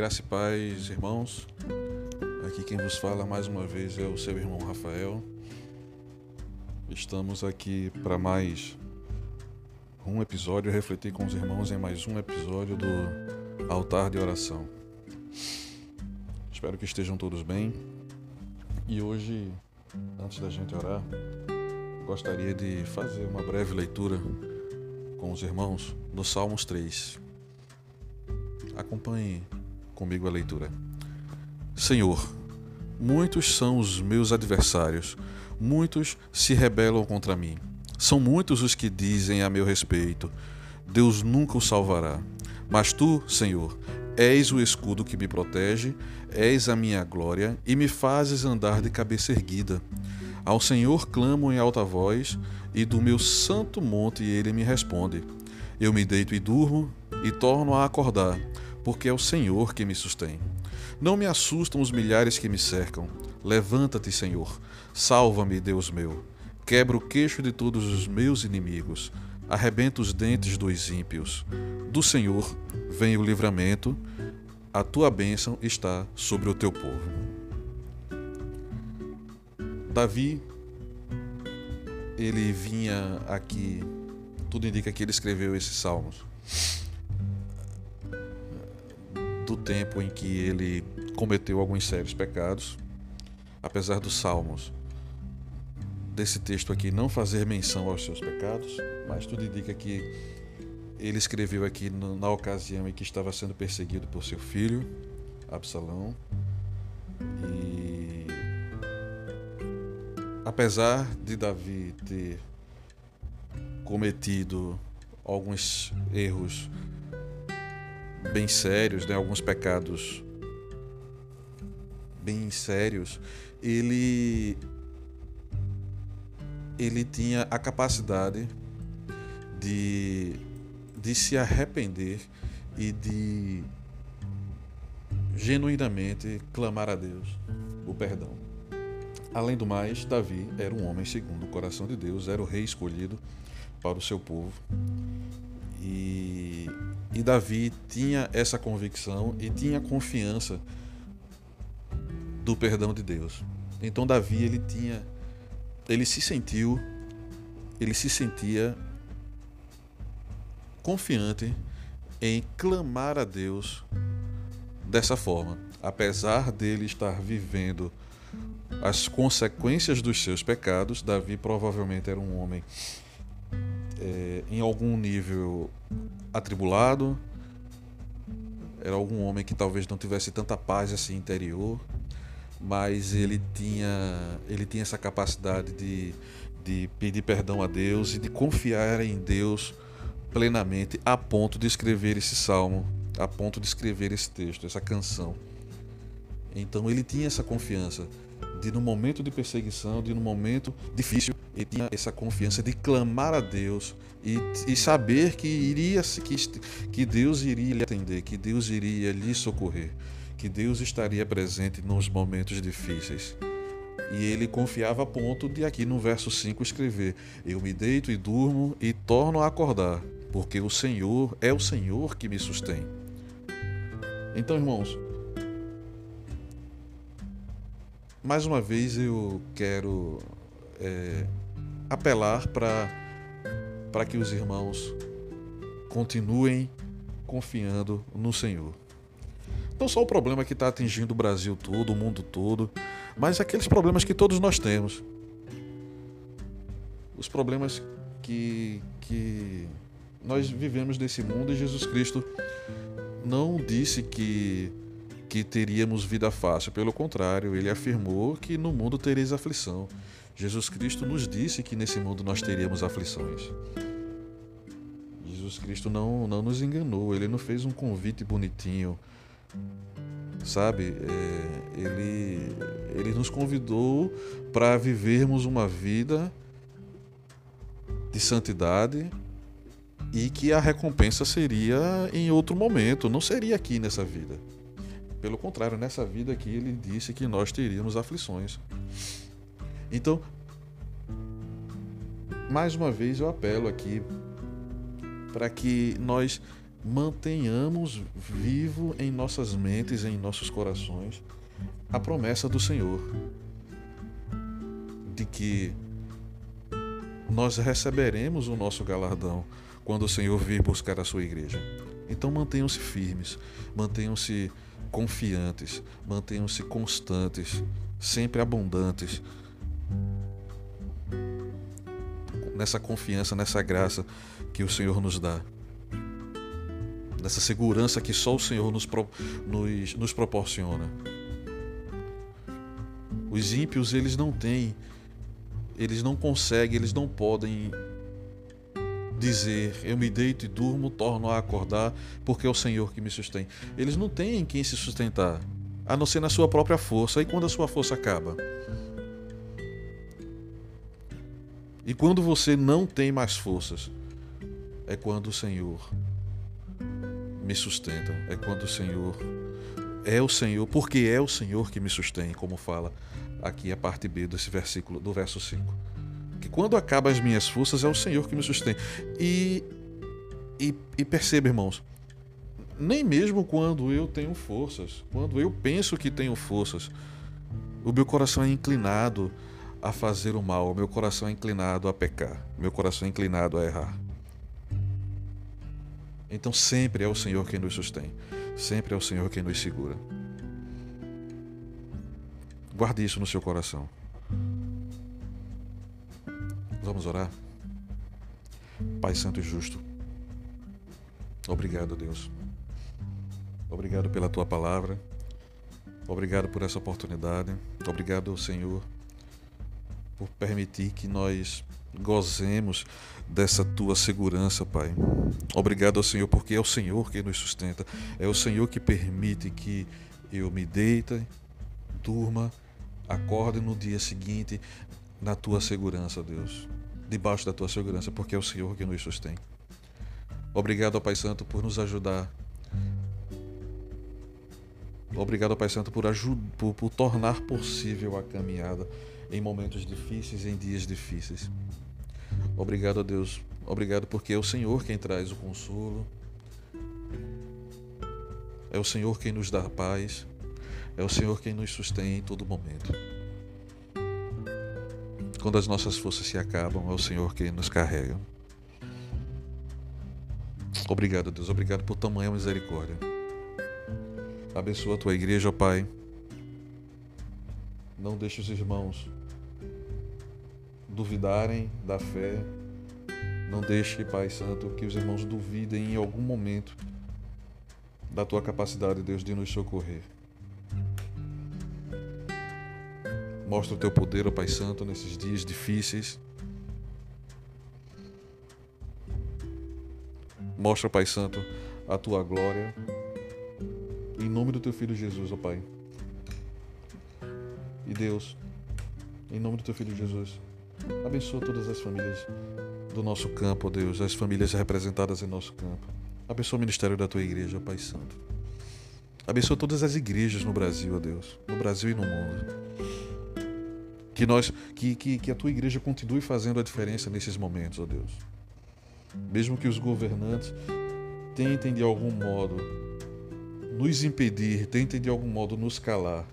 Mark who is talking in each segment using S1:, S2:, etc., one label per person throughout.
S1: Graça e paz, irmãos. Aqui quem vos fala mais uma vez é o seu irmão Rafael. Estamos aqui para mais um episódio, refletir com os irmãos em mais um episódio do Altar de Oração. Espero que estejam todos bem. E hoje, antes da gente orar, gostaria de fazer uma breve leitura com os irmãos do Salmos 3. Acompanhe comigo a leitura. Senhor, muitos são os meus adversários, muitos se rebelam contra mim. São muitos os que dizem a meu respeito: Deus nunca o salvará. Mas tu, Senhor, és o escudo que me protege, és a minha glória e me fazes andar de cabeça erguida. Ao Senhor clamo em alta voz, e do meu santo monte ele me responde. Eu me deito e durmo, e torno a acordar porque é o Senhor que me sustém. Não me assustam os milhares que me cercam. Levanta-te, Senhor. Salva-me, Deus meu. Quebra o queixo de todos os meus inimigos. Arrebenta os dentes dos ímpios. Do Senhor vem o livramento. A tua bênção está sobre o teu povo. Davi, ele vinha aqui, tudo indica que ele escreveu esses salmos do tempo em que ele cometeu alguns sérios pecados, apesar dos salmos desse texto aqui não fazer menção aos seus pecados, mas tudo indica que ele escreveu aqui na ocasião em que estava sendo perseguido por seu filho, Absalão. E apesar de Davi ter cometido alguns erros bem sérios, né, alguns pecados bem sérios, ele ele tinha a capacidade de, de se arrepender e de genuinamente clamar a Deus o perdão. Além do mais, Davi era um homem segundo o coração de Deus, era o rei escolhido para o seu povo. E e Davi tinha essa convicção e tinha confiança do perdão de Deus. Então Davi ele tinha ele se sentiu ele se sentia confiante em clamar a Deus dessa forma, apesar dele estar vivendo as consequências dos seus pecados, Davi provavelmente era um homem é, em algum nível atribulado, era algum homem que talvez não tivesse tanta paz assim interior, mas ele tinha, ele tinha essa capacidade de, de pedir perdão a Deus e de confiar em Deus plenamente a ponto de escrever esse salmo, a ponto de escrever esse texto, essa canção. Então ele tinha essa confiança de no momento de perseguição, de no momento difícil, ele tinha essa confiança de clamar a Deus e, e saber que iria que, que Deus iria lhe atender, que Deus iria lhe socorrer, que Deus estaria presente nos momentos difíceis. E ele confiava a ponto de aqui no verso 5 escrever: Eu me deito e durmo e torno a acordar, porque o Senhor é o Senhor que me sustém. Então, irmãos, mais uma vez eu quero é, apelar para que os irmãos continuem confiando no Senhor. Não só o problema que está atingindo o Brasil todo, o mundo todo, mas aqueles problemas que todos nós temos. Os problemas que, que nós vivemos nesse mundo e Jesus Cristo não disse que que teríamos vida fácil. Pelo contrário, ele afirmou que no mundo tereis aflição. Jesus Cristo nos disse que nesse mundo nós teríamos aflições. Jesus Cristo não, não nos enganou, ele não fez um convite bonitinho, sabe? É, ele, ele nos convidou para vivermos uma vida de santidade e que a recompensa seria em outro momento, não seria aqui nessa vida. Pelo contrário, nessa vida aqui ele disse que nós teríamos aflições. Então, mais uma vez eu apelo aqui para que nós mantenhamos vivo em nossas mentes, em nossos corações, a promessa do Senhor de que nós receberemos o nosso galardão quando o Senhor vir buscar a sua igreja. Então mantenham-se firmes, mantenham-se confiantes, mantenham-se constantes, sempre abundantes nessa confiança, nessa graça que o Senhor nos dá. Nessa segurança que só o Senhor nos, nos, nos proporciona. Os ímpios, eles não têm, eles não conseguem, eles não podem dizer eu me deito e durmo, torno a acordar, porque é o Senhor que me sustém. Eles não têm em quem se sustentar, a não ser na sua própria força. E quando a sua força acaba? E quando você não tem mais forças, é quando o Senhor me sustenta, é quando o Senhor é o Senhor, porque é o Senhor que me sustém, como fala aqui a parte B desse versículo, do verso 5 que quando acabam as minhas forças é o Senhor que me sustém. E, e, e perceba, irmãos, nem mesmo quando eu tenho forças, quando eu penso que tenho forças, o meu coração é inclinado a fazer o mal, o meu coração é inclinado a pecar, o meu coração é inclinado a errar. Então sempre é o Senhor quem nos sustém, sempre é o Senhor quem nos segura. Guarde isso no seu coração. Vamos orar? Pai Santo e Justo, obrigado, Deus. Obrigado pela tua palavra. Obrigado por essa oportunidade. Obrigado, Senhor, por permitir que nós gozemos dessa tua segurança, Pai. Obrigado, Senhor, porque é o Senhor que nos sustenta. É o Senhor que permite que eu me deite, durma, acorde no dia seguinte na tua segurança, Deus. Debaixo da tua segurança, porque é o Senhor que nos sustém. Obrigado, Pai Santo, por nos ajudar. Obrigado, Pai Santo, por, por, por tornar possível a caminhada em momentos difíceis, em dias difíceis. Obrigado, Deus. Obrigado porque é o Senhor quem traz o consolo. É o Senhor quem nos dá paz. É o Senhor quem nos sustém em todo momento. Quando as nossas forças se acabam, é o Senhor que nos carrega. Obrigado, Deus. Obrigado por tamanha misericórdia. Abençoa a tua igreja, ó Pai. Não deixe os irmãos duvidarem da fé. Não deixe, Pai Santo, que os irmãos duvidem em algum momento da tua capacidade, Deus, de nos socorrer. Mostra o teu poder, ó Pai Santo, nesses dias difíceis. Mostra, Pai Santo, a tua glória. Em nome do teu filho Jesus, ó Pai. E Deus, em nome do teu filho Jesus, abençoa todas as famílias do nosso campo, ó Deus, as famílias representadas em nosso campo. Abençoa o ministério da tua igreja, ó Pai Santo. Abençoa todas as igrejas no Brasil, ó Deus, no Brasil e no mundo. Que, nós, que, que, que a tua igreja continue fazendo a diferença nesses momentos, ó Deus. Mesmo que os governantes tentem de algum modo nos impedir, tentem de algum modo nos calar.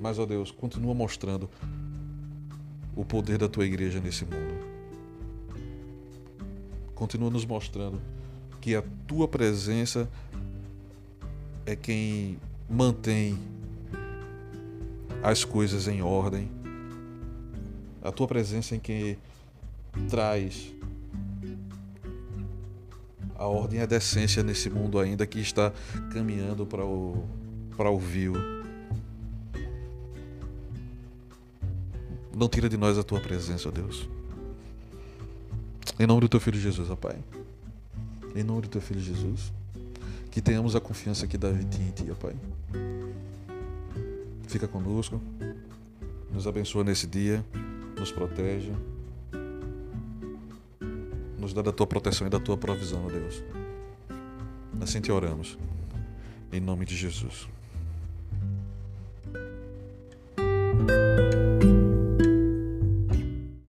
S1: Mas, ó Deus, continua mostrando o poder da tua igreja nesse mundo. Continua nos mostrando que a tua presença é quem mantém as coisas em ordem. A tua presença em que traz a ordem e a decência nesse mundo ainda que está caminhando para o para o vil. Não tira de nós a tua presença, ó Deus. Em nome do teu filho Jesus, ó Pai. Em nome do teu filho Jesus. Que tenhamos a confiança que Davi tinha em ti, ó Pai. Fica conosco, nos abençoa nesse dia, nos protege, nos dá da tua proteção e da tua provisão, ó Deus. Assim te oramos, em nome de Jesus.